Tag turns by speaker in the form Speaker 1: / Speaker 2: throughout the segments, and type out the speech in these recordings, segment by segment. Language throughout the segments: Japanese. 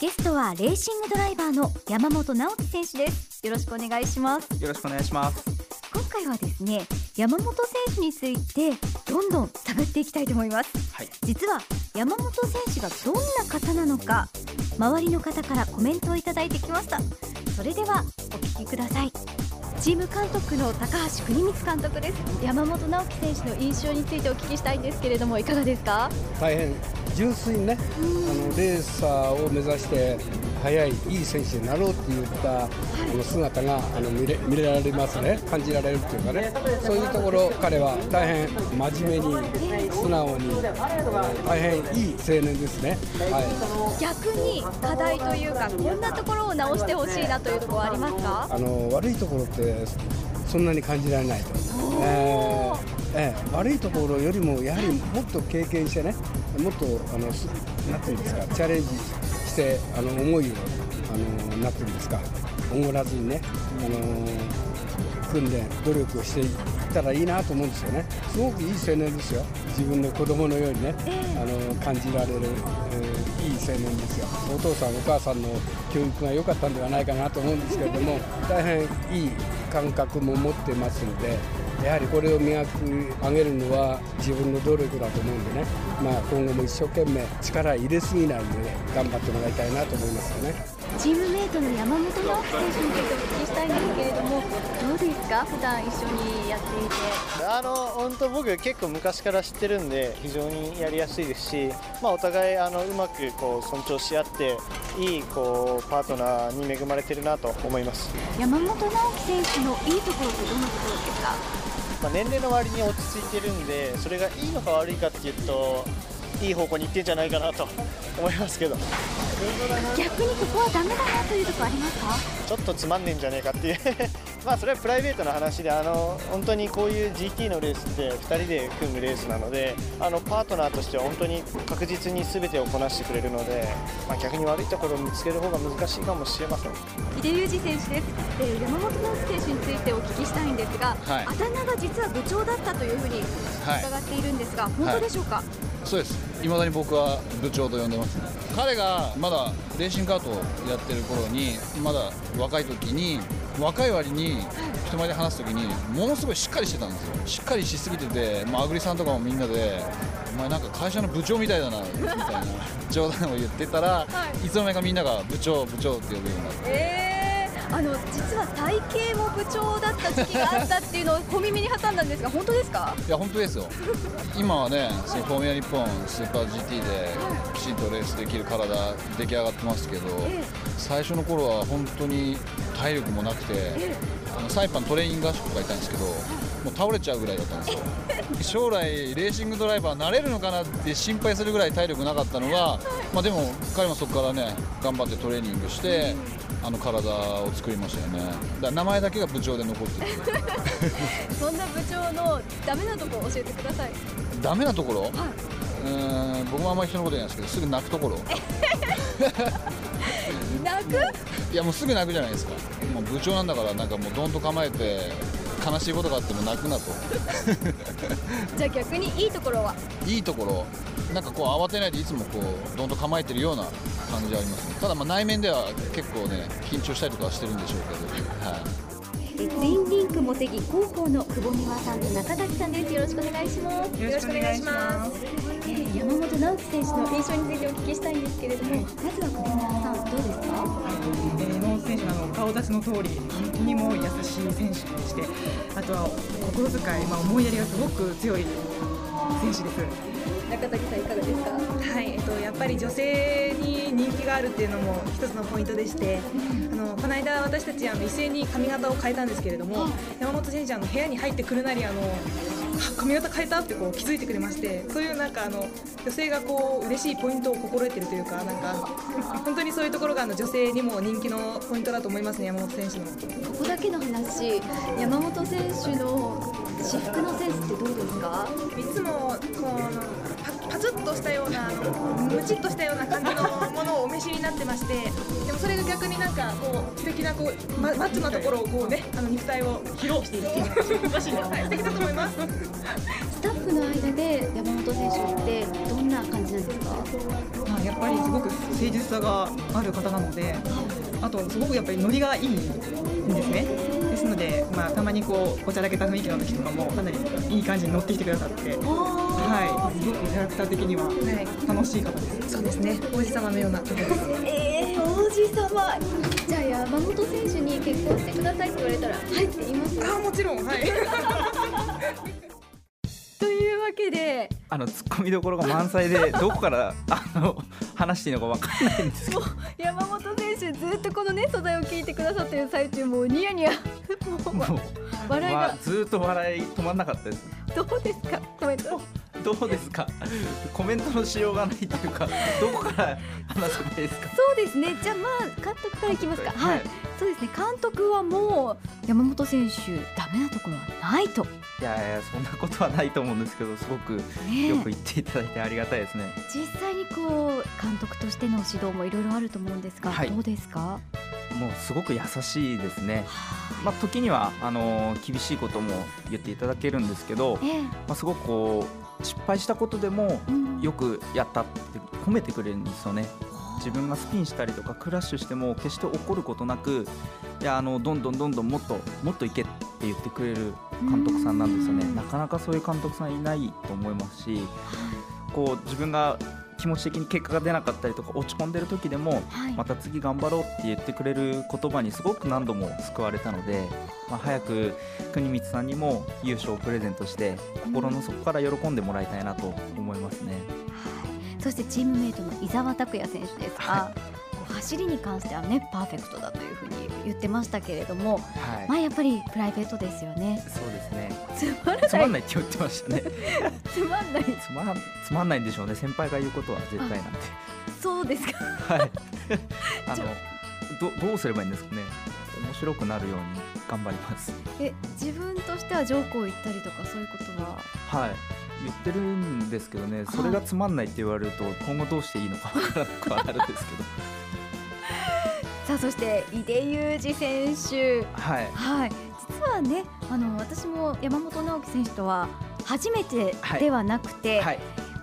Speaker 1: ゲストはレーシングドライバーの山本直樹選手です。よろしくお願いします。
Speaker 2: よろしくお願いします。
Speaker 1: 今回はですね山本選手についてどんどん探っていきたいと思います、
Speaker 2: はい、
Speaker 1: 実は山本選手がどんな方なのか周りの方からコメントをいただいてきました。それではお聞きください。チーム監督の高橋国光監督です。山本直樹選手の印象についてお聞きしたいんですけれどもいかがですか？
Speaker 3: 大変純粋にねあのレーサーを目指して速いいい選手になろうって言った、あの姿があの見れ見られますね。感じられるっていうかね。そういうところ彼は大変真面目に素直に大変いい青年ですね、
Speaker 1: はい、逆に課題というかこんなところを直してほしいなというところはありますか？
Speaker 3: あの悪いところってそんなに感じられないと。えーええ、悪いところよりもやはりもっと経験してねもっとあのなんていうんですかチャレンジしてあの思いをあのなんていうんですか。おごらずにねあの訓練努力をしていったらいいなと思うんですよね。すごくいい青年ですよ。自分の子供のようにね、あの感じられる、えー、いい青年ですよ。お父さんお母さんの教育が良かったんではないかなと思うんですけれども大変いい感覚も持ってますのでやはりこれを磨き上げるのは自分の努力だと思うんでね、まあ、今後も一生懸命力入れすぎないで、ね、頑張ってもらいたいなと思いますよね。
Speaker 1: チームメイトの山本直樹選手についてお聞きしたいんですけれどもどうですか？普段一緒にやっていて。
Speaker 4: あの本当僕結構昔から知ってるんで非常にやりやすいですし、まあ、お互いあのうまくこう尊重し合っていいこうパートナーに恵まれてるなと思います。
Speaker 1: 山本直樹選手のいいところってどんなところですか？
Speaker 4: まあ、年齢の割に落ち着いてるんでそれがいいのか悪いかっていうといい方向に行ってんじゃないかなと思いますけど
Speaker 1: 逆にここはダメだなというとこありますか？
Speaker 4: ちょっとつまんねえんじゃねえかっていう。まあそれはプライベートな話であの本当にこういう GT のレースって2人で組むレースなのであのパートナーとしては本当に確実に全てをこなしてくれるので、まあ、逆に悪いところを見つける方が難しいかもしれません。
Speaker 1: 井出裕二選手です。で山本直樹選手についてお聞きしたいんですが、はい、あだ名が実は部長だったというふうに伺っているんですが、はい、本当でしょうか、はい。
Speaker 5: そうです。いまだに僕は部長と呼んでますね彼がまだレーシングカートをやってる頃にまだ若い時に若い割に人前で話す時にものすごいしっかりしてたんですよ。しっかりしすぎてて、まあ、アグリさんとかもみんなでお前なんか会社の部長みたいだなみたいな冗談を言ってたら、はい、いつの間にかみんなが部長部長って呼ぶようになって。
Speaker 1: えーあの実は体型も部長だった時期があったっていうのを小耳に挟んだんですが本当ですか？
Speaker 5: いや本当ですよ。今はねそのフォーミュラ日本スーパー GT できちんとレースできる体出来上がってますけど、最初の頃は本当に体力もなくて、あのサイパントレーニング合宿がいたんですけど、もう倒れちゃうぐらいだったんですよ。将来レーシングドライバーなれるのかなって心配するぐらい体力なかったのが、まあ、でも彼もそこからね頑張ってトレーニングして、あの体を作りましたよね。だ名前だけが部長で残ってる。
Speaker 1: そんな部長のダメなところ教えてください。
Speaker 5: ダメなところ、はい、うん僕もあんまり人のこと言えないですけどすぐ泣くところ。
Speaker 1: 泣く？
Speaker 5: いやもうすぐ泣くじゃないですか。もう部長なんだからなんかもうどんと構えて悲しいことがあっても泣くなと。
Speaker 1: じゃあ逆にいいところは？
Speaker 5: いいところ。なんかこう慌てないでいつもこうどんと構えてるような感じありますね。ただまあ内面では結構ね緊張したりとかはしてるんでしょうけど、はい。
Speaker 1: ツインリンク茂木広報の久保美和さんと中崎さんです。よろしくお願いします。
Speaker 6: よろしくお願いします、
Speaker 1: えー、山本直樹選手の印象についてお聞きしたいんですけれども、まずは久保美和さんどうですか、
Speaker 6: えー、山本選手の顔立ちの通り本当にも優しい選手でしてあとは心遣い、まあ、思いやりがすごく強い選手です。
Speaker 1: 中崎さんいかがですか？
Speaker 7: はい、えっと、やっぱり女性に人気があるっていうのも一つのポイントでして、あのこの間私たちあの一斉に髪型を変えたんですけれども、山本選手あの部屋に入ってくるなりあの髪型変えたってこう気づいてくれましてそういうなんかあの女性がこう嬉しいポイントを心得てるというかなんか本当にそういうところがあの女性にも人気のポイントだと思いますね山本選手の。
Speaker 1: ここだけの話山本選手の私服のセンスってどうですか？
Speaker 7: いつもこうパツッとしたようなムチっとしたような感じのものをお召しになってましてでもそれが逆になんかこう素敵なこうママッチョなところをこうねあの肉体を披露しているっていう。のが素敵だと思います。
Speaker 1: スタッフの間で山本選手ってどんな感じなんですか、
Speaker 6: まあ、やっぱりすごく誠誠実さがある方なのであとすごくやっぱりノリがいいんですねので、まあ、たまにこうおちゃらけた雰囲気の時とかもかなりいい感じに乗ってきてくださってはい。すごくキャラクター的には楽しい方です。
Speaker 7: そうですね。王子様のような方です。
Speaker 1: えー、王子様。じゃあ山本選手に結婚してくださいって言われたらはいって言います
Speaker 6: あもちろん。はい
Speaker 1: わけで。
Speaker 2: あの突っ込みどころが満載で どこからあの話していいのかわかんないんですけど。
Speaker 1: 山本選手ずっとこのね素材を聞いてくださってる最中もうニヤニヤ。もう
Speaker 2: もう
Speaker 1: 笑いが。
Speaker 2: まあずっと笑い止まんなかったです。
Speaker 1: どうですか？コメント
Speaker 2: どうですか？コメントのしようがないというかどこから話せばいいですか？
Speaker 1: そうですね。じゃあまあ監督からいきますか。はい、
Speaker 2: はい。
Speaker 1: そうですね。監督はもう山本選手ダメなところはないと。
Speaker 2: いやいやそんなことはないと思うんですけどすごく
Speaker 1: ね
Speaker 2: よく言っていただいてありがたいですね。
Speaker 1: 実際にこう監督としての指導もいろいろあると思うんですが、
Speaker 2: はい。
Speaker 1: どうですか？
Speaker 2: もうすごく優しいですね。
Speaker 1: は
Speaker 2: まあ時にはあの厳しいことも言っていただけるんですけど
Speaker 1: いええ。
Speaker 2: まあすごくこう失敗したことでも
Speaker 1: うん。
Speaker 2: よくやったって褒めてくれるんですよね。自分がスピンしたりとかクラッシュしても決して怒ることなくいやあのどんどんどんどんもっともっといけって言ってくれる監督さんなんですよね。
Speaker 1: うん。
Speaker 2: なかなかそういう監督さんいないと思いますしこう自分が気持ち的に結果が出なかったりとか落ち込んでる時でも
Speaker 1: はい。
Speaker 2: また次頑張ろうって言ってくれる言葉にすごく何度も救われたので、まあ、早く国光さんにも優勝をプレゼントして心の底から喜んでもらいたいなと思いますね。
Speaker 1: そしてチームメイトの伊沢拓也選手ですが、
Speaker 2: は
Speaker 1: こう走りに関してはねパーフェクトだというふうに言ってましたけれども、
Speaker 2: はい
Speaker 1: まあやっぱりプライベートですよね
Speaker 2: そうですね。
Speaker 1: つまらない
Speaker 2: つまんないって言ってましたね。
Speaker 1: つまんない
Speaker 2: つまんつまんないんでしょうね。先輩が言うことは絶対なんで。
Speaker 1: そうですか
Speaker 2: はい。あのどどうすればいいんですかね。面白くなるように頑張ります。
Speaker 1: え自分としてはジョークを言ったりとかそういうことは？
Speaker 2: はい。言ってるんですけどね、それがつまんないって言われると今後どうしていいのかわからなくはなるんですけど。
Speaker 1: さあそして井出裕二選手
Speaker 2: はい。
Speaker 1: はい実はねあの私も山本直樹選手とは初めてではなくて、
Speaker 2: はい。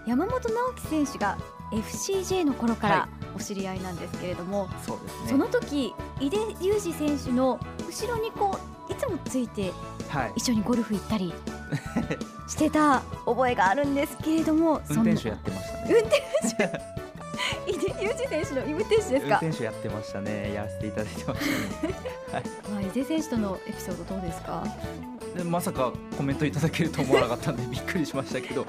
Speaker 1: 山本直樹選手が FCJ の頃か
Speaker 2: は
Speaker 1: らお知り合いなんですけれども、
Speaker 2: そうですね。
Speaker 1: その時井出裕二選手の後ろにこういつもついて
Speaker 2: はい。
Speaker 1: 一緒にゴルフ行ったり してた覚えがあるんですけれども
Speaker 2: 運転手やってましたね。
Speaker 1: 運転手？井出裕二選手の運転手です
Speaker 2: 運
Speaker 1: か、
Speaker 2: 転手やってましたね。やらせていただいてましたね。はい。
Speaker 1: まあ、井出選手とのエピソードどうですか？
Speaker 2: でまさかコメントいただけると思わなかったんで びっくりしましたけど、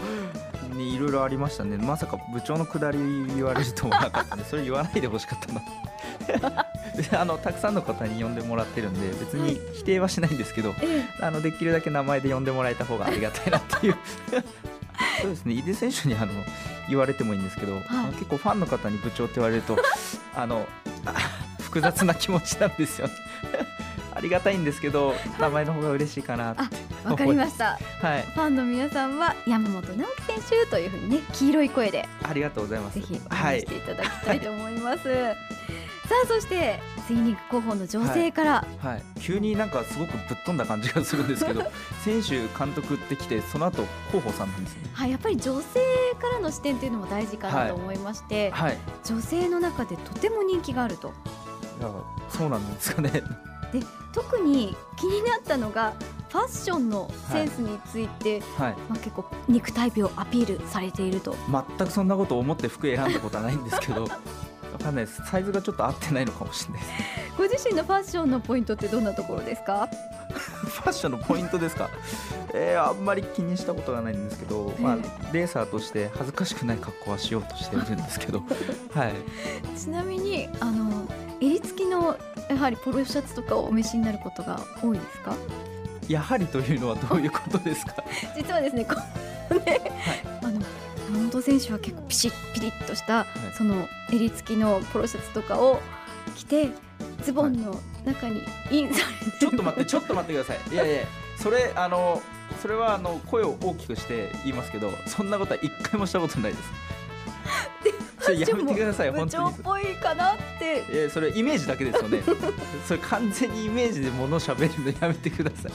Speaker 2: ね、いろいろありましたね。まさか部長のくだり言われると思わなかったんでそれ言わないでほしかったな。であのたくさんの方に呼んでもらってるんで別に否定はしないんですけど
Speaker 1: え。
Speaker 2: あのできるだけ名前で呼んでもらえた方がありがたいなっていうそうですね。井出選手にあの言われてもいいんですけど、あの結構ファンの方に部長って言われると あのあ複雑な気持ちなんですよね。ありがたいんですけど名前の方が嬉しいかなって
Speaker 1: えわかりました。
Speaker 2: はい。
Speaker 1: ファンの皆さんは山本直樹選手というふうにね黄色い声で
Speaker 2: ありがとうございます。
Speaker 1: ぜひ応
Speaker 2: はい
Speaker 1: 援していただきたいと思います、さあそしてスイニング候補の女性から、
Speaker 2: はい、急になんかすごくぶっ飛んだ感じがするんですけど 選手監督ってきてその後広報さんなんですね。
Speaker 1: はい、やっぱり女性からの視点というのも大事かなと思いまして、
Speaker 2: はい。
Speaker 1: 女性の中でとても人気があると。
Speaker 2: いやそうなんですかね。
Speaker 1: 特に気になったのがファッションのセンスについて、
Speaker 2: はい。
Speaker 1: まあ、結構肉体美をアピールされていると。
Speaker 2: 全くそんなことを思って服選んだことはないんですけどわかんないです。サイズがちょっと合ってないのかもしれないです。
Speaker 1: ご自身のファッションのポイントってどんなところですか？
Speaker 2: ファッションのポイントですか？えー、あんまり気にしたことがないんですけど、まあ、レーサーとして恥ずかしくない格好はしようとしているんですけど はい。
Speaker 1: ちなみにあの襟付きのやはりポロシャツとかをお召しになることが多いですか？
Speaker 2: やはりというのはどういうことですか？
Speaker 1: 実はですねこのね、あの山本選手は結構ピシッピリッとした、その襟付きのポロシャツとかを着てズボンの中にインされて
Speaker 2: ちょっと待ってちょっと待ってください。いやいやそれあのそれはあの声を大きくして言いますけどそんなことは一回もしたことないです やめてください
Speaker 1: 部
Speaker 2: 本当に。
Speaker 1: 長っぽいかなって。
Speaker 2: えーそれイメージだけですよね。それ完全にイメージで物喋るのやめてください。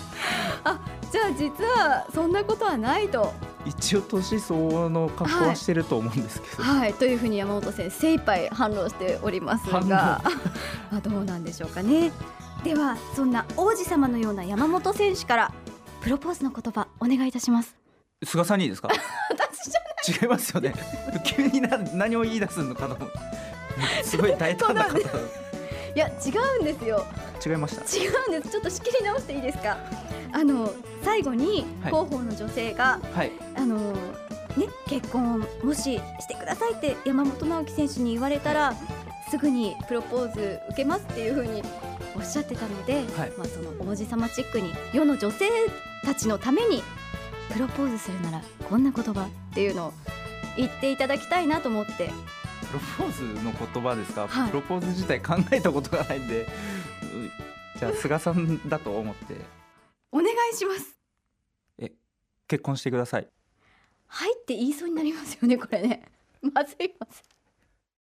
Speaker 1: じゃあ実はそんなことはないと。
Speaker 2: 一応年相応の格好はしてると思うんですけど、
Speaker 1: はい。というふうに山本選手精一杯反論しておりますが。
Speaker 2: 反
Speaker 1: ま あどうなんでしょうかね。ではそんな王子様のような山本選手からプロポーズの言葉お願いいたします。
Speaker 2: 菅さんにいいですか？違いますよね。急にな何を言い出すのかとすごい大胆な方
Speaker 1: いや違うんですよ。
Speaker 2: 違いました？
Speaker 1: 違うんです。ちょっと仕切り直していいですか？あの最後に
Speaker 2: はい。
Speaker 1: 広報の女性が、
Speaker 2: はい。
Speaker 1: あのね結婚をもししてくださいって山本直樹選手に言われたらすぐにプロポーズ受けますっていうふうにおっしゃってたので、
Speaker 2: はい。
Speaker 1: まあその王子様チックに世の女性たちのためにプロポーズするならこんな言葉っていうのを言っていただきたいなと思って。
Speaker 2: プロポーズの言葉ですか、
Speaker 1: はい。
Speaker 2: プロポーズ自体考えたことがないんでうじゃあ菅さんだと思って。
Speaker 1: お願いします。
Speaker 2: 結婚してください。
Speaker 1: はいって言いそうになりますよねこれね。まずいまずい